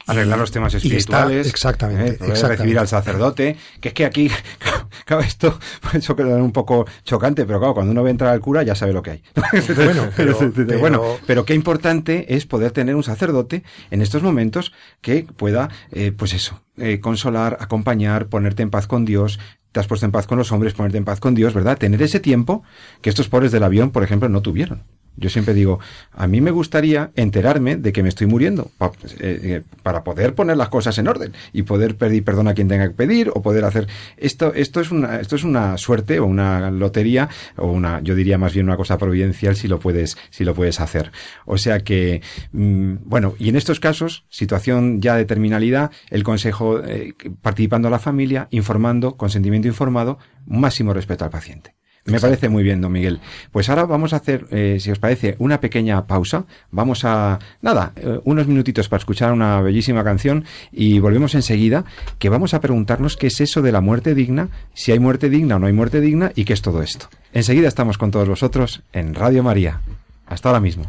Arreglar los temas espirituales. exactamente, ¿eh? recibir al sacerdote. Que es que aquí, (laughs) claro, esto, (laughs) eso queda un poco chocante, pero claro, cuando uno ve entrar al cura ya sabe lo que hay. (laughs) Bueno, pero, bueno, pero qué importante es poder tener un sacerdote en estos momentos que pueda, eh, pues eso, eh, consolar, acompañar, ponerte en paz con Dios, te has puesto en paz con los hombres, ponerte en paz con Dios, ¿verdad? Tener ese tiempo que estos pobres del avión, por ejemplo, no tuvieron. Yo siempre digo, a mí me gustaría enterarme de que me estoy muriendo eh, eh, para poder poner las cosas en orden y poder pedir perdón a quien tenga que pedir o poder hacer esto. Esto es una, esto es una suerte o una lotería o una, yo diría más bien una cosa providencial si lo puedes, si lo puedes hacer. O sea que, mm, bueno, y en estos casos, situación ya de terminalidad, el consejo eh, participando a la familia, informando, consentimiento informado, máximo respeto al paciente. Me parece muy bien, don Miguel. Pues ahora vamos a hacer, eh, si os parece, una pequeña pausa. Vamos a, nada, eh, unos minutitos para escuchar una bellísima canción y volvemos enseguida, que vamos a preguntarnos qué es eso de la muerte digna, si hay muerte digna o no hay muerte digna y qué es todo esto. Enseguida estamos con todos vosotros en Radio María. Hasta ahora mismo.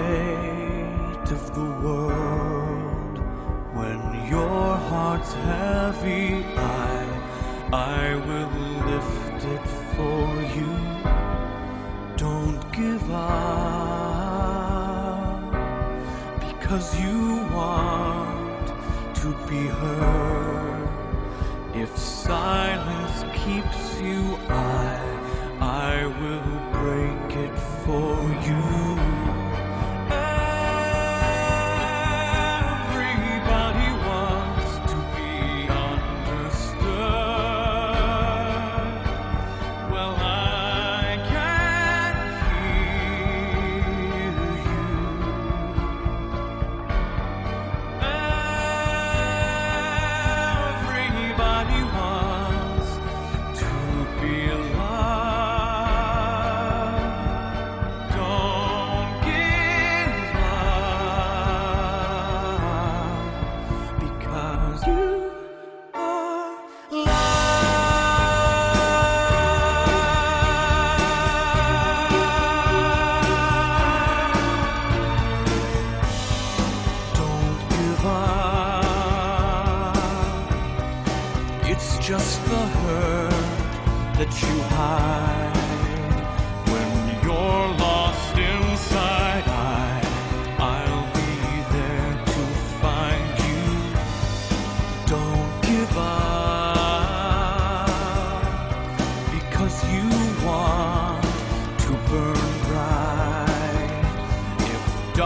Weight of the world. When your heart's heavy, I, I will lift it for you. Don't give up because you want to be heard. If silence keeps you, I, I will break it for you.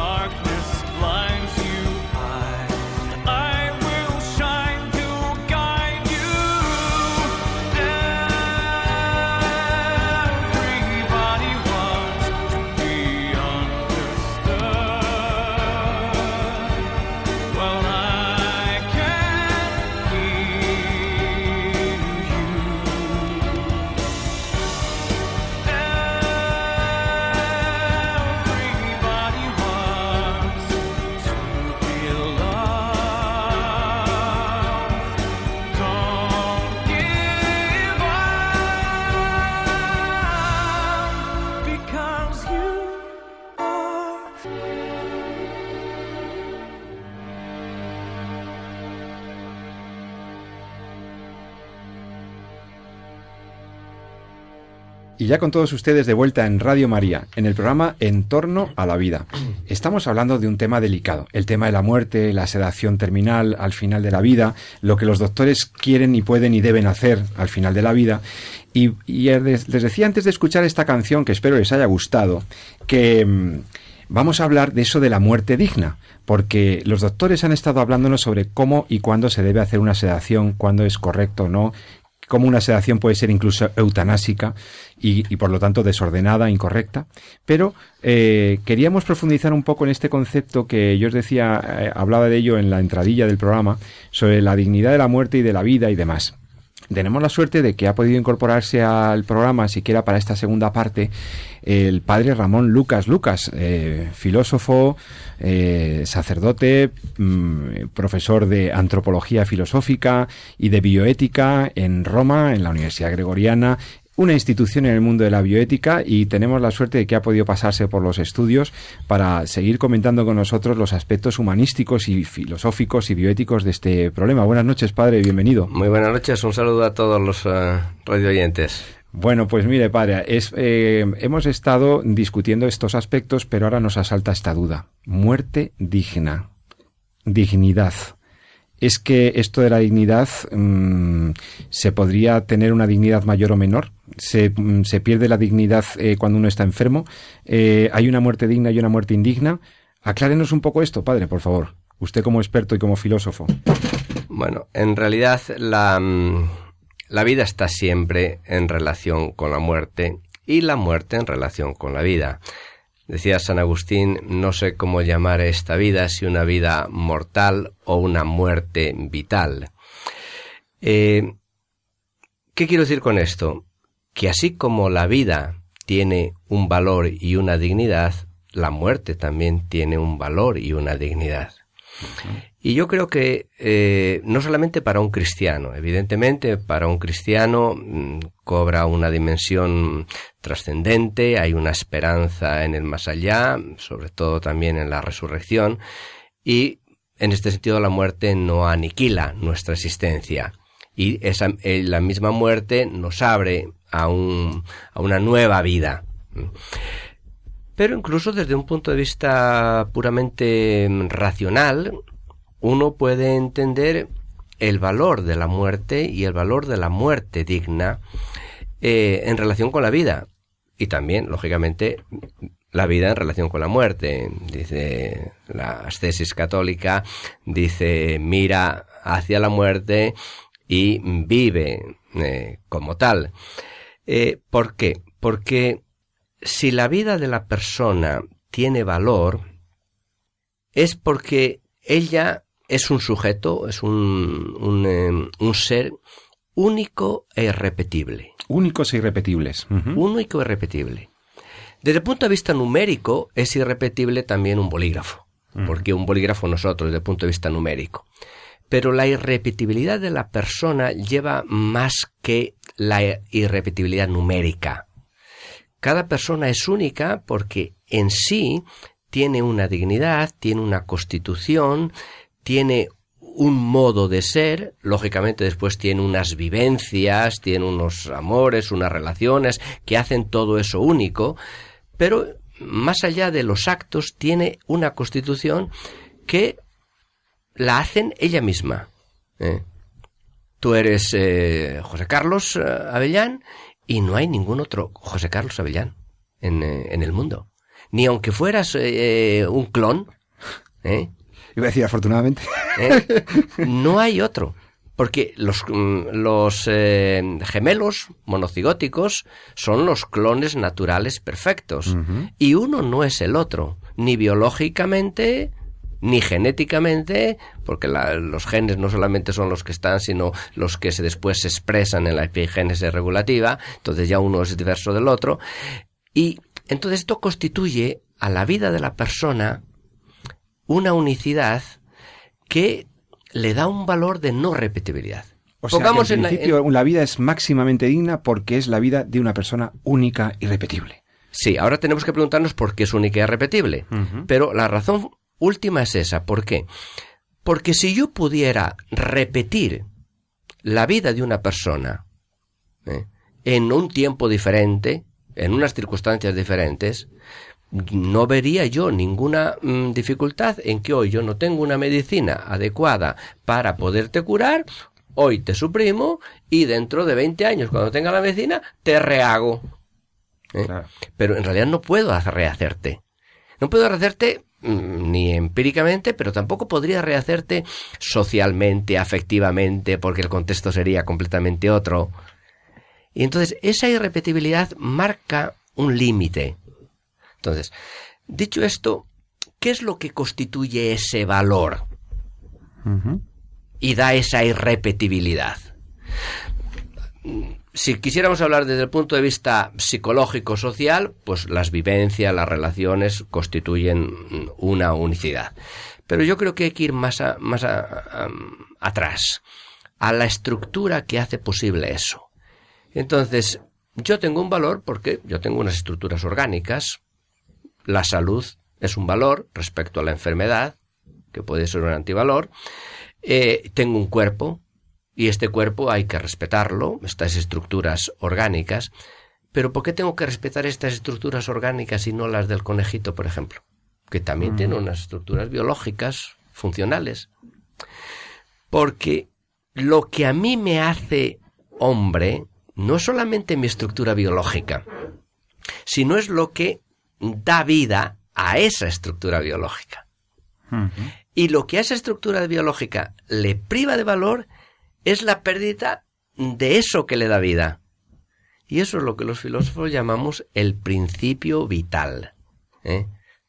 Darkness Y ya con todos ustedes de vuelta en Radio María, en el programa En torno a la vida. Estamos hablando de un tema delicado, el tema de la muerte, la sedación terminal al final de la vida, lo que los doctores quieren y pueden y deben hacer al final de la vida. Y, les les decía antes de escuchar esta canción, que espero les haya gustado, que mm, vamos a hablar de eso de la muerte digna, porque los doctores han estado hablándonos sobre cómo y cuándo se debe hacer una sedación, cuándo es correcto o no, cómo una sedación puede ser incluso eutanásica y, y por lo tanto desordenada, incorrecta. Pero eh, queríamos profundizar un poco en este concepto que yo os decía, eh, hablaba de ello en la entradilla del programa, sobre la dignidad de la muerte y de la vida y demás. Tenemos la suerte de que ha podido incorporarse al programa, siquiera para esta segunda parte, el padre Ramón Lucas Lucas, eh, filósofo, eh, sacerdote, mm, profesor de antropología filosófica y de bioética en Roma, en la Universidad Gregoriana, una institución en el mundo de la bioética y tenemos la suerte de que ha podido pasarse por los estudios para seguir comentando con nosotros los aspectos humanísticos y filosóficos y bioéticos de este problema. Buenas noches, padre, bienvenido. Muy buenas noches, un saludo a todos los uh, radioyentes. Bueno, pues mire, padre, es, eh, hemos estado discutiendo estos aspectos, pero ahora nos asalta esta duda. Muerte digna, dignidad. ¿Es que esto de la dignidad mmm, se podría tener una dignidad mayor o menor? ¿Se, mmm, se pierde la dignidad eh, cuando uno está enfermo? Eh, ¿Hay una muerte digna y una muerte indigna? Aclárenos un poco esto, padre, por favor. Usted como experto y como filósofo. Bueno, en realidad la, mm, la vida está siempre en relación con la muerte y la muerte en relación con la vida. Decía San Agustín, no sé cómo llamar esta vida, si una vida mortal o una muerte vital. Eh, ¿Qué quiero decir con esto? Que así como la vida tiene un valor y una dignidad, la muerte también tiene un valor y una dignidad. Y yo creo que eh, no solamente para un cristiano, evidentemente para un cristiano mm, cobra una dimensión trascendente, hay una esperanza en el más allá, sobre todo también en la resurrección, y en este sentido la muerte no aniquila nuestra existencia. Y esa, eh, la misma muerte nos abre a, un, a una nueva vida. Pero incluso desde un punto de vista puramente racional, uno puede entender el valor de la muerte y el valor de la muerte digna eh, en relación con la vida. Y también, lógicamente, la vida en relación con la muerte. Dice la ascesis católica, dice, mira hacia la muerte y vive eh, como tal. Eh, ¿Por qué? Porque si la vida de la persona tiene valor, es porque ella es un sujeto, es un, un, un ser único e irrepetible. Únicos e irrepetibles. Único e irrepetible. Desde el punto de vista numérico, es irrepetible también un bolígrafo, porque un bolígrafo nosotros, desde el punto de vista numérico. Pero la irrepetibilidad de la persona lleva más que la irrepetibilidad numérica. Cada persona es única porque en sí tiene una dignidad, tiene una constitución, tiene un modo de ser, lógicamente después tiene unas vivencias, tiene unos amores, unas relaciones que hacen todo eso único, pero más allá de los actos tiene una constitución que la hacen ella misma. ¿eh? Tú eres eh, José Carlos eh, Avellán y no hay ningún otro José Carlos Avellán en, eh, en el mundo. Ni aunque fueras eh, un clon, ¿eh? Iba a decir, afortunadamente. ¿eh? no hay otro. Porque los, mm, los eh, gemelos monocigóticos son los clones naturales perfectos. Y uno no es el otro, ni biológicamente, ni genéticamente, porque la- los genes no solamente son los que están, sino los que se después se expresan en la epigénesis regulativa, entonces ya uno es diverso del otro. Y entonces esto constituye a la vida de la persona una unicidad que le da un valor de no repetibilidad. O sea, Pongamos que en la- principio la vida es máximamente digna porque es la vida de una persona única y repetible. Sí, ahora tenemos que preguntarnos por qué es única y irrepetible. Ujú. Pero la razón última es esa. ¿Por qué? Porque si yo pudiera repetir la vida de una persona ¿eh? en un tiempo diferente, en unas circunstancias diferentes, no vería yo ninguna mm, dificultad en que hoy yo no tengo una medicina adecuada para poderte curar, hoy te suprimo y dentro de 20 años, cuando tenga la medicina, te rehago. ¿eh? Claro. pero en realidad no puedo hacer- rehacerte. No puedo rehacerte ni empíricamente, pero tampoco podría rehacerte socialmente, afectivamente, porque el contexto sería completamente otro. Y entonces esa irrepetibilidad marca un límite. Entonces, dicho esto, ¿qué es lo que constituye ese valor y da esa irrepetibilidad? Si quisiéramos hablar desde el punto de vista psicológico-social, pues las vivencias, las relaciones constituyen una unicidad. Pero yo creo que hay que ir más, a- más a- atrás, a la estructura que hace posible eso. Entonces, yo tengo un valor porque yo tengo unas estructuras orgánicas. La salud es un valor respecto a la enfermedad, que puede ser un antivalor. Eh, tengo un cuerpo, y este cuerpo hay que respetarlo, estas estructuras orgánicas. Pero ¿por qué tengo que respetar estas estructuras orgánicas y no las del conejito, por ejemplo? Que también tiene unas estructuras biológicas funcionales. Porque lo que a mí me hace hombre no es solamente mi estructura biológica, sino es lo que da vida a esa estructura biológica. Y lo que a esa estructura biológica le priva de valor es la pérdida de eso que le da vida. Y eso es lo que los filósofos llamamos el principio vital. ¿eh?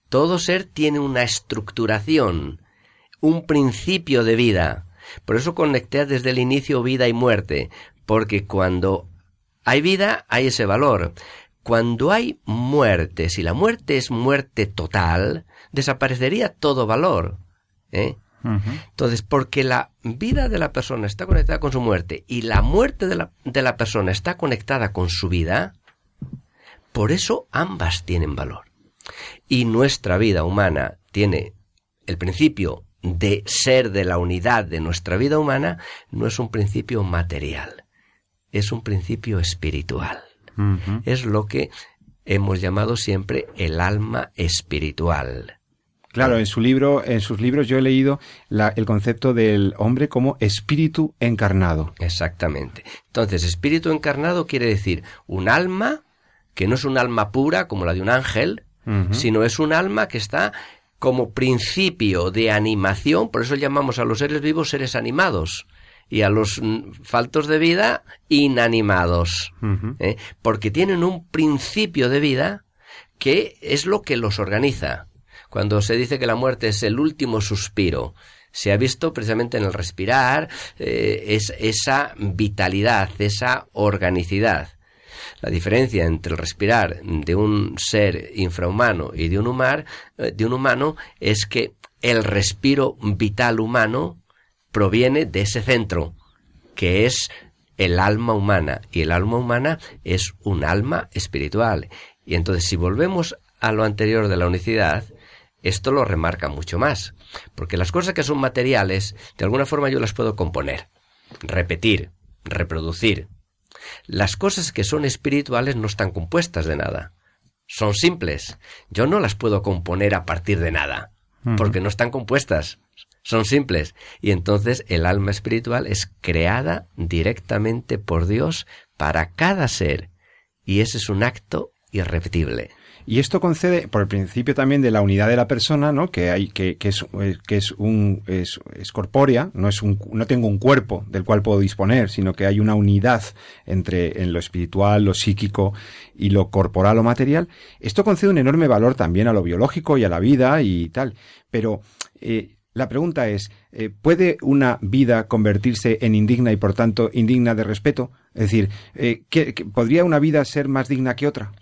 Todo ser tiene una estructuración, un principio de vida. Por eso conecté desde el inicio vida y muerte, porque cuando hay vida hay ese valor. Cuando hay muerte, si la muerte es muerte total, desaparecería todo valor. ¿eh? Entonces, porque la vida de la persona está conectada con su muerte y la muerte de la, de la persona está conectada con su vida, por eso ambas tienen valor. Y nuestra vida humana tiene el principio de ser de la unidad de nuestra vida humana, no es un principio material, es un principio espiritual. Es lo que hemos llamado siempre el alma espiritual. Claro, en su libro, en sus libros yo he leído la- el concepto del hombre como espíritu encarnado. Exactamente. Entonces, espíritu encarnado quiere decir un alma que no es un alma pura como la de un ángel, sino es un alma que está como principio de animación, por eso llamamos a los seres vivos seres animados y a los mm, faltos de vida inanimados. ¿eh? porque tienen un principio de vida que es lo que los organiza. Cuando se dice que la muerte es el último suspiro, se ha visto precisamente en el respirar eh, es esa vitalidad, esa organicidad. La diferencia entre el respirar de un ser infrahumano y de un, humar- eh, de un humano es que el respiro vital humano proviene de ese centro, que es el alma humana, y el alma humana es un alma espiritual. Y entonces, si volvemos a lo anterior de la unicidad, esto lo remarca mucho más, porque las cosas que son materiales, de alguna forma yo las puedo componer, repetir, reproducir. Las cosas que son espirituales no están compuestas de nada, son simples. Yo no las puedo componer a partir de nada, porque no están compuestas, son simples. Y entonces el alma espiritual es creada directamente por Dios para cada ser. Y ese es un acto irrepetible. Y esto concede por el principio también de la unidad de la persona, ¿no? Que hay que, que es eh, que es un es, es corpórea, no es un no tengo un cuerpo del cual puedo disponer, sino que hay una unidad entre en lo espiritual, lo psíquico y lo corporal o material. Esto concede un enorme valor también a lo biológico y a la vida y tal. Pero eh, la pregunta es, eh, ¿puede una vida convertirse en indigna y por tanto indigna de respeto? Es decir, eh, ¿qué- ¿podría una vida ser más digna que otra?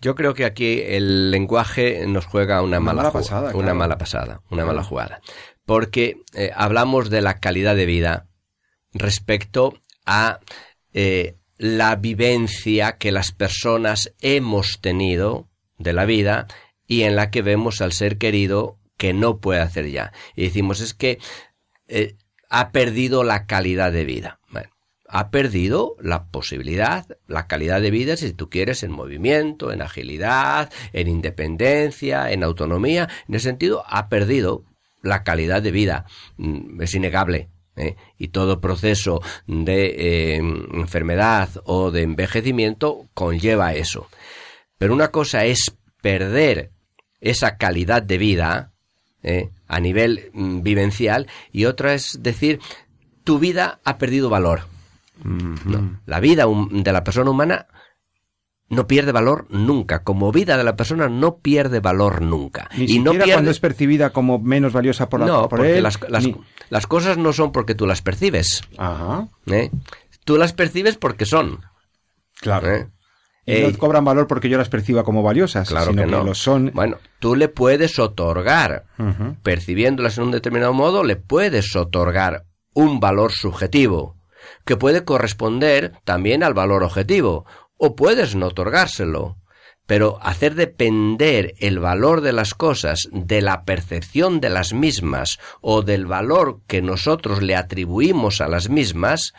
Yo creo que aquí el lenguaje nos juega una, Una mala, pasada, Una claro. mala pasada, una mala jugada. Porque eh, hablamos de la calidad de vida respecto a eh, la vivencia que las personas hemos tenido de la vida y en la que vemos al ser querido que no puede hacer ya. Y decimos es que eh, ha perdido la calidad de vida. Bueno, ha perdido la posibilidad, la calidad de vida, si tú quieres, en movimiento, en agilidad, en independencia, en autonomía. En ese sentido, ha perdido la calidad de vida. Mm, Es innegable. ¿eh? Y todo proceso de eh, enfermedad o de envejecimiento conlleva eso. Pero una cosa es perder esa calidad de vida ¿eh? a nivel mm, vivencial y otra es decir, tu vida ha perdido valor. No, la vida de la persona humana no pierde valor nunca. Como vida de la persona no pierde valor nunca. Ni y no pierde... cuando es percibida como menos valiosa por, la, no, por porque él. las, las- ni- las cosas no son porque tú las percibes. Ajá, ¿eh? Tú las percibes porque son. claro. ¿eh? Y Eh, no cobran valor porque yo las perciba como valiosas, Claro sino que no. lo son. Bueno, tú le puedes otorgar, percibiéndolas en un determinado modo, le puedes otorgar un valor subjetivo, que puede corresponder también al valor objetivo, o puedes no otorgárselo. Pero hacer depender el valor de las cosas de la percepción de las mismas o del valor que nosotros le atribuimos a las mismas,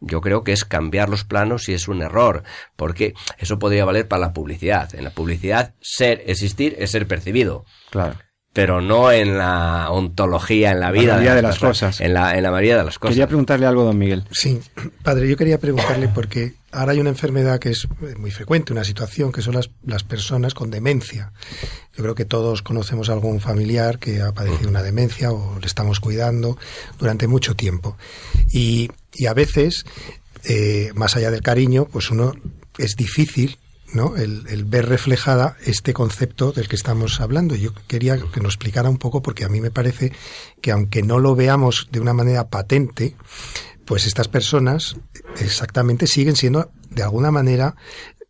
yo creo que es cambiar los planos y es un error, porque eso podría valer para la publicidad. En la publicidad, ser, existir es ser percibido, Claro. Pero no en la ontología, en la La vida mayoría de las las personas, cosas. En la, en la mayoría de las cosas. Quería preguntarle algo, don Miguel. Sí, padre, yo quería preguntarle porque ahora hay una enfermedad que es muy frecuente, una situación que son las, las personas con demencia. Yo creo que todos conocemos a algún familiar que ha padecido una demencia o le estamos cuidando durante mucho tiempo. Y, y a veces, eh, más allá del cariño, pues uno es difícil ¿no? El, ver reflejada este concepto del que estamos hablando. Yo quería que nos explicara un poco porque a mí me parece que aunque no lo veamos de una manera patente, pues estas personas exactamente siguen siendo de alguna manera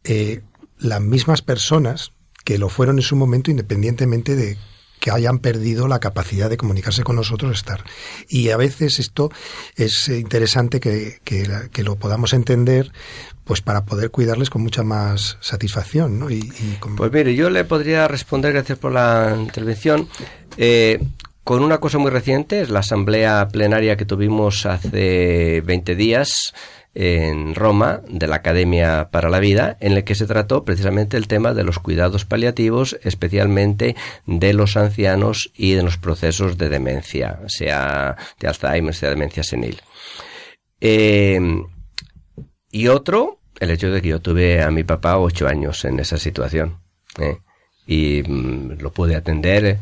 eh, las mismas personas que lo fueron en su momento independientemente de que hayan perdido la capacidad de comunicarse con nosotros, estar. Y a veces esto es eh, interesante que, que, lo podamos entender, pues para poder cuidarles con mucha más satisfacción, ¿no? Y, Pues mire, yo le podría responder, gracias por la intervención, eh, con una cosa muy reciente, es la asamblea plenaria que tuvimos hace 20 días en Roma de la Academia para la Vida, en la que se trató precisamente el tema de los cuidados paliativos, especialmente de los ancianos y de los procesos de demencia, sea de Alzheimer, sea demencia senil. Eh, y otro, el hecho de que yo tuve a mi papá ocho años en esa situación. ¿eh? Y mm, lo pude atender.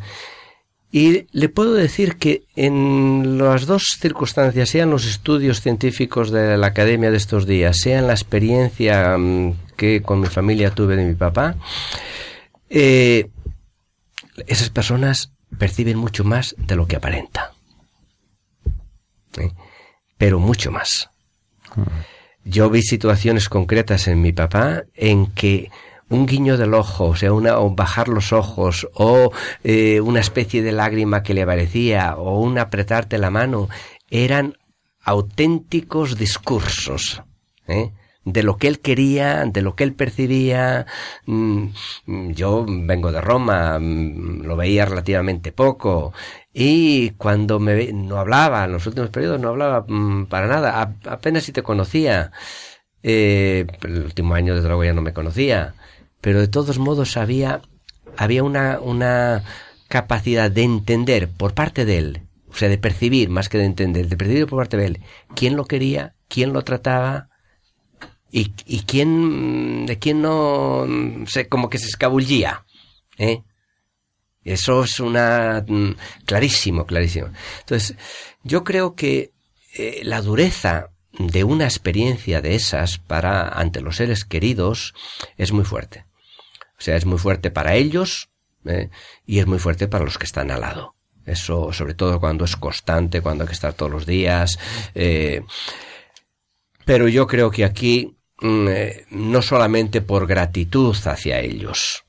Y le puedo decir que en las dos circunstancias, sean los estudios científicos de la academia de estos días, sean la experiencia mm, que con mi familia tuve de mi papá, eh, esas personas perciben mucho más de lo que aparenta. ¿eh? Pero mucho más. Yo vi situaciones concretas en mi papá en que un guiño del ojo, o sea, una, o bajar los ojos, o eh, una especie de lágrima que le aparecía, o un apretarte la mano, eran auténticos discursos. ¿eh? de lo que él quería, de lo que él percibía. Mm, Yo vengo de Roma, mm, lo veía relativamente poco y cuando me ve- no hablaba, en los últimos periodos no hablaba mm, para nada, apenas si te conocía. Eh, el último año desde luego no me conocía, pero de todos modos había había una una capacidad de entender por parte de él, o sea, de percibir más que de entender, de percibir por parte de él quién lo quería, quién lo trataba, y, y quién de quién no mm, sé como que se escabullía ¿eh? eso es una mm, clarísimo clarísimo entonces yo creo que eh, la dureza de una experiencia de esas para ante los seres queridos es muy fuerte o sea es muy fuerte para ellos ¿eh? y es muy fuerte para los que están al lado eso sobre todo cuando es constante cuando hay que estar todos los días eh, pero yo creo que aquí mm, eh, no solamente por gratitud hacia ellos,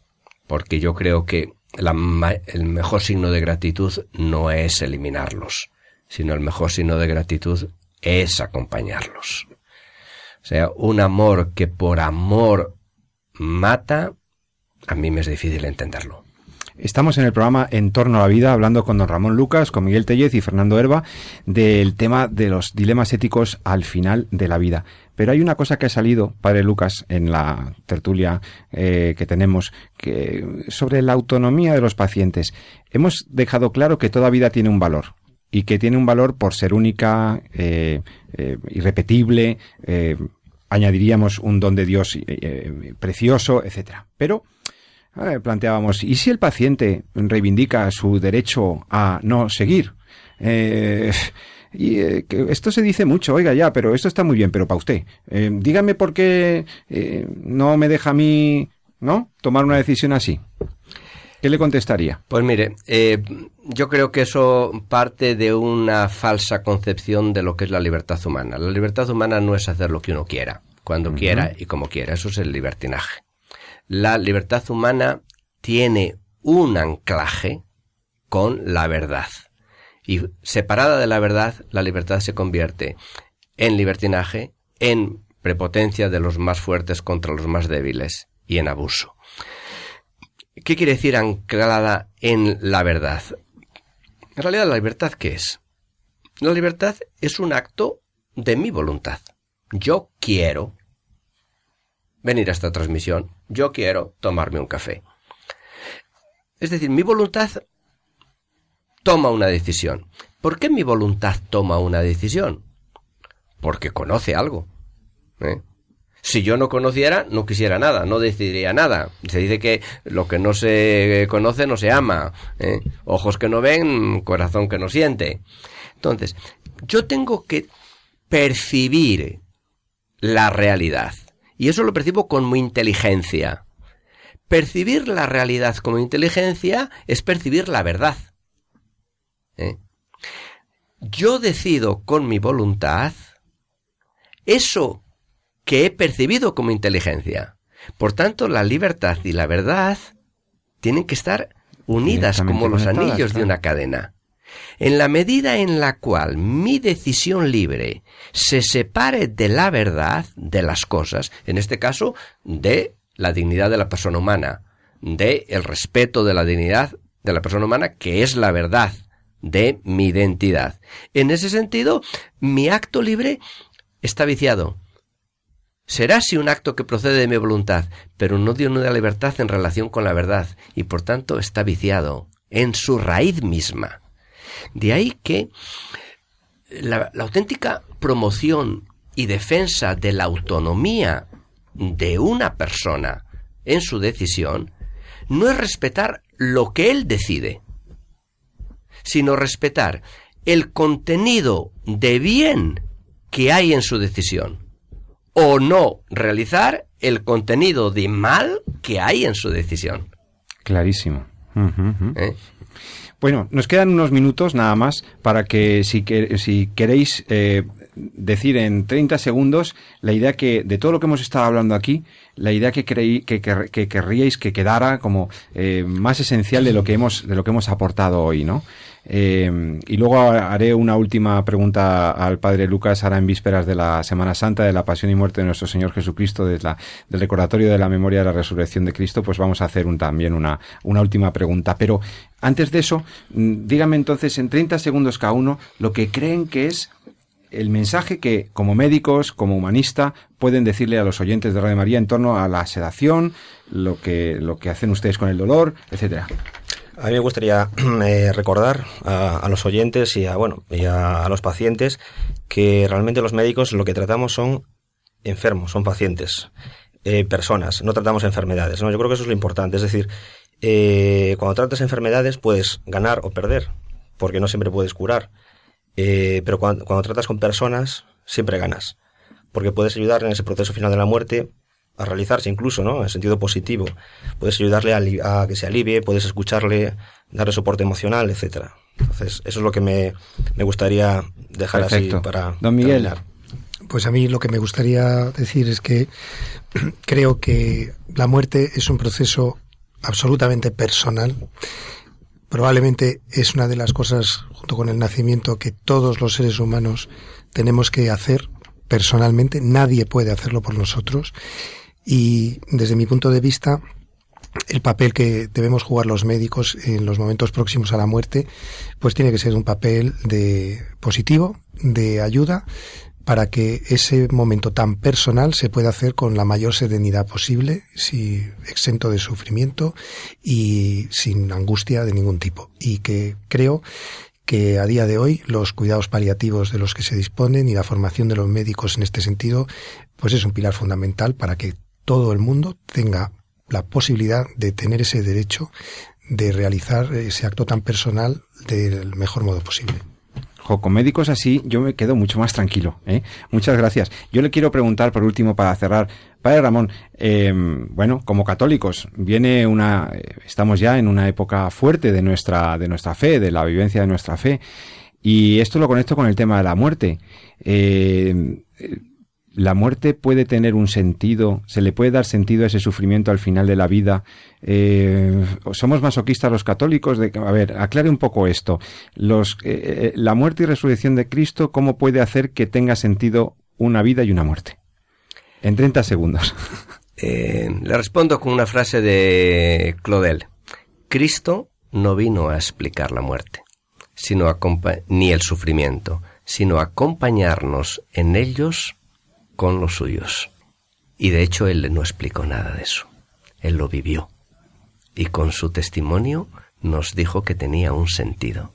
porque yo creo que el mejor signo de gratitud no es eliminarlos, sino el mejor signo de gratitud es acompañarlos. O sea, un amor que por amor mata, a mí me es difícil entenderlo. Estamos en el programa En torno a la vida hablando con don Ramón Lucas, con Miguel Tellez y Fernando Herba del tema de los dilemas éticos al final de la vida. Pero hay una cosa que ha salido, padre Lucas, en la tertulia eh, que tenemos que, sobre la autonomía de los pacientes. Hemos dejado claro que toda vida tiene un valor y que tiene un valor por ser única, eh, eh, irrepetible, añadiríamos un don de Dios precioso, etcétera. Pero eh, planteábamos, ¿y si el paciente reivindica su derecho a no seguir? Eh, y eh, que esto se dice mucho, oiga ya, pero esto está muy bien, pero para usted, eh, dígame por qué no me deja a mí, ¿no? Tomar una decisión así. ¿Qué le contestaría? Pues mire, eh, yo creo que eso parte de una falsa concepción de lo que es la libertad humana. La libertad humana no es hacer lo que uno quiera, cuando quiera y como quiera. Eso es el libertinaje. La libertad humana tiene un anclaje con la verdad. Y separada de la verdad, la libertad se convierte en libertinaje, en prepotencia de los más fuertes contra los más débiles y en abuso. ¿Qué quiere decir anclada en la verdad? En realidad, ¿la libertad qué es? La libertad es un acto de mi voluntad. Yo quiero venir a esta transmisión. Yo quiero tomarme un café. Es decir, mi voluntad toma una decisión. ¿Por qué mi voluntad toma una decisión? Porque conoce algo. ¿eh? Si yo no conociera, no quisiera nada, no decidiría nada. Se dice que lo que no se conoce no se ama. ¿eh? Ojos que no ven, corazón que no siente. Entonces, yo tengo que percibir la realidad. Y eso lo percibo con mi inteligencia. Percibir la realidad como inteligencia es percibir la verdad. ¿eh? Yo decido con mi voluntad eso que he percibido como inteligencia. Por tanto, la libertad y la verdad tienen que estar unidas como los anillos de una cadena. En la medida en la cual mi decisión libre se separe de la verdad de las cosas, en este caso de la dignidad de la persona humana, de el respeto de la dignidad de la persona humana, que es la verdad de mi identidad. En ese sentido, mi acto libre está viciado. Será si un acto que procede de mi voluntad, pero no de una libertad en relación con la verdad, y por tanto está viciado en su raíz misma. De ahí que la, la auténtica promoción y defensa de la autonomía de una persona en su decisión no es respetar lo que él decide, sino respetar el contenido de bien que hay en su decisión o no realizar el contenido de mal que hay en su decisión. Clarísimo. ¿eh? Bueno, nos quedan unos minutos nada más para que si, que- si queréis eh, decir en 30 segundos la idea que, de todo lo que hemos estado hablando aquí, la idea que, creí, que, que- que querríais que quedara como eh, más esencial de lo que hemos, de lo que hemos aportado hoy, ¿no? Eh, y luego haré una última pregunta al padre Lucas, ahora en vísperas de la Semana Santa, de la Pasión y Muerte de nuestro Señor Jesucristo, de la- del recordatorio de la memoria de la resurrección de Cristo, pues vamos a hacer un, también una, última pregunta. Pero antes de eso, mm, díganme entonces en 30 segundos cada uno lo que creen que es el mensaje que como médicos, como humanista, pueden decirle a los oyentes de Radio María en torno a la sedación, lo que, lo que hacen ustedes con el dolor, etcétera. A mí me gustaría (clears throat) eh, recordar a, a los oyentes y a bueno y a, los pacientes que realmente los médicos lo que tratamos son enfermos, son pacientes, eh, personas, no tratamos enfermedades. ¿no? Yo creo que eso es lo importante. Es decir, eh, cuando tratas enfermedades puedes ganar o perder, porque no siempre puedes curar. Eh, pero cuando, cuando tratas con personas, siempre ganas, porque puedes ayudar en ese proceso final de la muerte a realizarse incluso, ¿no? En sentido positivo. Puedes ayudarle a, a que se alivie, puedes escucharle, darle soporte emocional, etcétera. Entonces, eso es lo que me, me gustaría dejar Perfecto. así para Don Miguel. terminar. Pues a mí lo que me gustaría decir es que (clears throat) creo que la muerte es un proceso absolutamente personal. Probablemente es una de las cosas, junto con el nacimiento, que todos los seres humanos tenemos que hacer personalmente. Nadie puede hacerlo por nosotros. Y desde mi punto de vista, el papel que debemos jugar los médicos en los momentos próximos a la muerte, pues tiene que ser un papel de positivo, de ayuda, para que ese momento tan personal se pueda hacer con la mayor serenidad posible, si, exento de sufrimiento y sin angustia de ningún tipo. Y que creo que a día de hoy los cuidados paliativos de los que se disponen y la formación de los médicos en este sentido, pues es un pilar fundamental para que todo el mundo tenga la posibilidad de tener ese derecho de realizar ese acto tan personal del mejor modo posible. Jo, con médicos así yo me quedo mucho más tranquilo. ¿eh? Muchas gracias. Yo le quiero preguntar por último para cerrar, Padre Ramón, eh, bueno, como católicos viene una, eh, estamos ya en una época fuerte de nuestra de nuestra fe, de la vivencia de nuestra fe, y esto lo conecto con el tema de la muerte. Eh, eh, la muerte puede tener un sentido, se le puede dar sentido a ese sufrimiento al final de la vida. Eh, somos masoquistas los católicos. De, a ver, aclare un poco esto. Eh, eh, la muerte y resurrección de Cristo, ¿cómo puede hacer que tenga sentido una vida y una muerte? En 30 segundos. (laughs) Le respondo con una frase de Claudel. Cristo no vino a explicar la muerte, sino ni el sufrimiento, sino a acompañarnos en ellos con los suyos. Y de hecho él no explicó nada de eso. Él lo vivió. Y con su testimonio nos dijo que tenía un sentido.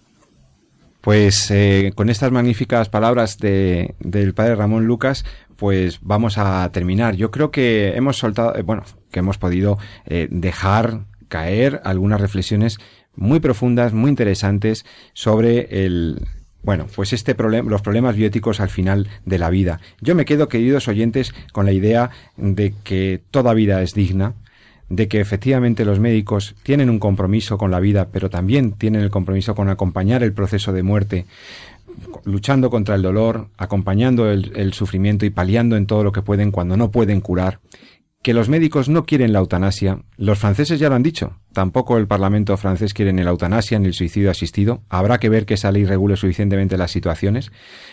Pues eh, con estas magníficas palabras de, del padre Ramón Lucas, pues vamos a terminar. Yo creo que hemos soltado, eh, bueno, que hemos podido eh, dejar caer algunas reflexiones muy profundas, muy interesantes sobre el, bueno, pues este problema, los problemas bióticos al final de la vida. Yo me quedo, queridos oyentes, con la idea de que toda vida es digna, de que efectivamente los médicos tienen un compromiso con la vida, pero también tienen el compromiso con acompañar el proceso de muerte, luchando contra el dolor, acompañando el, el sufrimiento y paliando en todo lo que pueden cuando no pueden curar. Que los médicos no quieren la eutanasia. Los franceses ya lo han dicho. Tampoco el Parlamento francés quiere ni la eutanasia ni el suicidio asistido. Habrá que ver que esa ley regule suficientemente las situaciones.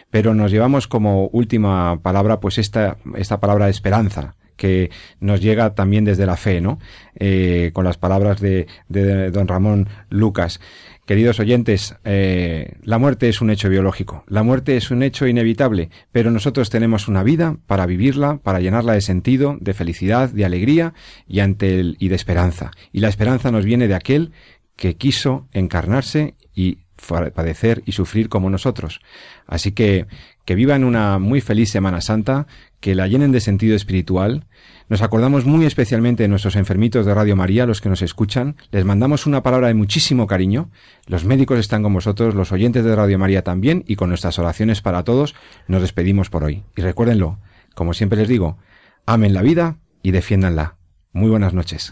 Pero nos llevamos como última palabra, pues esta, esta palabra de esperanza que nos llega también desde la fe, ¿no? Eh, con las palabras de, de don Ramón Lucas. Queridos oyentes, eh, la muerte es un hecho biológico, la muerte es un hecho inevitable, pero nosotros tenemos una vida para vivirla, para llenarla de sentido, de felicidad, de alegría y, ante el, y de esperanza. Y la esperanza nos viene de aquel que quiso encarnarse y padecer y sufrir como nosotros. Así que que vivan una muy feliz Semana Santa, que la llenen de sentido espiritual. Nos acordamos muy especialmente de nuestros enfermitos de Radio María, los que nos escuchan. Les mandamos una palabra de muchísimo cariño. Los médicos están con vosotros, los oyentes de Radio María también, y con nuestras oraciones para todos nos despedimos por hoy. Y recuérdenlo, como siempre les digo, amen la vida y defiéndanla. Muy buenas noches.